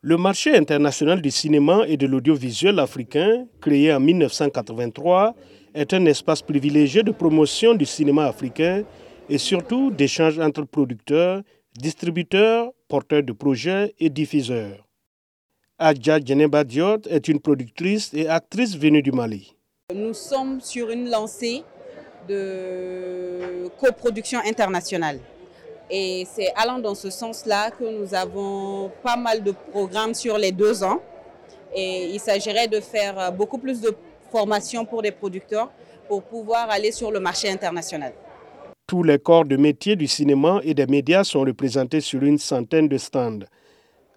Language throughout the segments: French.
Le marché international du cinéma et de l'audiovisuel africain, créé en 1983, est un espace privilégié de promotion du cinéma africain et surtout d'échange entre producteurs, distributeurs, porteurs de projets et diffuseurs. Adja Djeneba Diot est une productrice et actrice venue du Mali. Nous sommes sur une lancée de coproduction internationale. Et c'est allant dans ce sens-là que nous avons pas mal de programmes sur les deux ans. Et il s'agirait de faire beaucoup plus de formations pour des producteurs pour pouvoir aller sur le marché international. Tous les corps de métier du cinéma et des médias sont représentés sur une centaine de stands.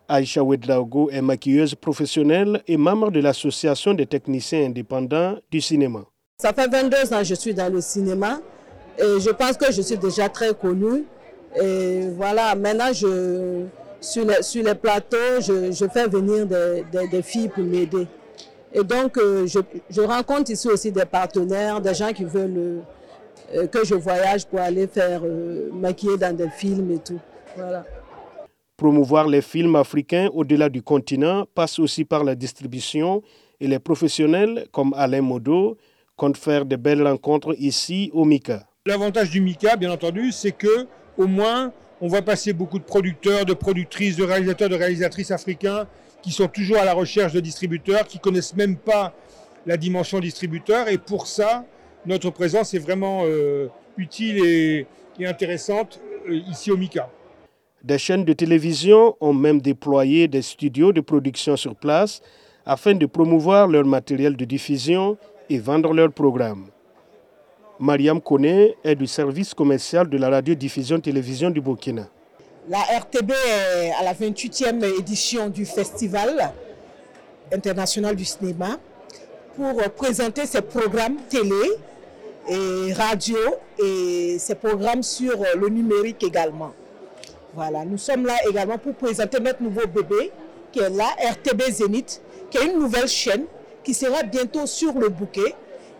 Aïcha Wedlaogo est maquilleuse professionnelle et membre de l'Association des techniciens indépendants du cinéma. Ça fait 22 ans que je suis dans le cinéma et je pense que je suis déjà très connue. Et voilà, maintenant, je, sur, les, sur les plateaux, je, je fais venir des, des, des filles pour m'aider. Et donc, euh, je, je, rencontre ici aussi des partenaires, des gens qui veulent euh, que je voyage pour aller faire euh, maquiller dans des films et tout. Voilà. Promouvoir les films africains au-delà du continent passe aussi par la distribution et les professionnels comme Alain Modo comptent faire de belles rencontres ici au MICA. L'avantage du MICA, bien entendu, c'est que au moins, on va passer beaucoup de producteurs, de productrices, de réalisateurs, de réalisatrices africains qui sont toujours à la recherche de distributeurs, qui connaissent même pas la dimension distributeur. Et pour ça, notre présence est vraiment euh, utile et, et intéressante euh, ici au MICA. Des chaînes de télévision ont même déployé des studios de production sur place afin de promouvoir leur matériel de diffusion et vendre leurs programmes. Mariam Kone est du service commercial de la radiodiffusion-télévision du Burkina. La RTB est à la 28e édition du Festival international du cinéma pour présenter ses programmes télé et radio et ses programmes sur le numérique également. Voilà, nous sommes là également pour présenter notre nouveau bébé qui est là, RTB Zénith, qui est une nouvelle chaîne qui sera bientôt sur le bouquet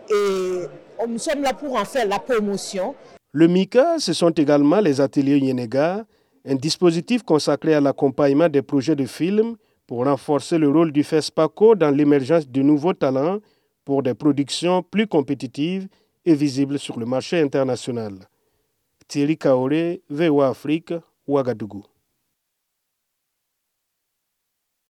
et nous sommes là pour en faire la promotion. Le MICA, ce sont également les ateliers Yenega, un dispositif consacré à l'accompagnement des projets de films pour renforcer le rôle du FESPACO dans l'émergence de nouveaux talents pour des productions plus compétitives et visibles sur le marché international. Thierry Kaoré, VOA Afrique, Ouagadougou.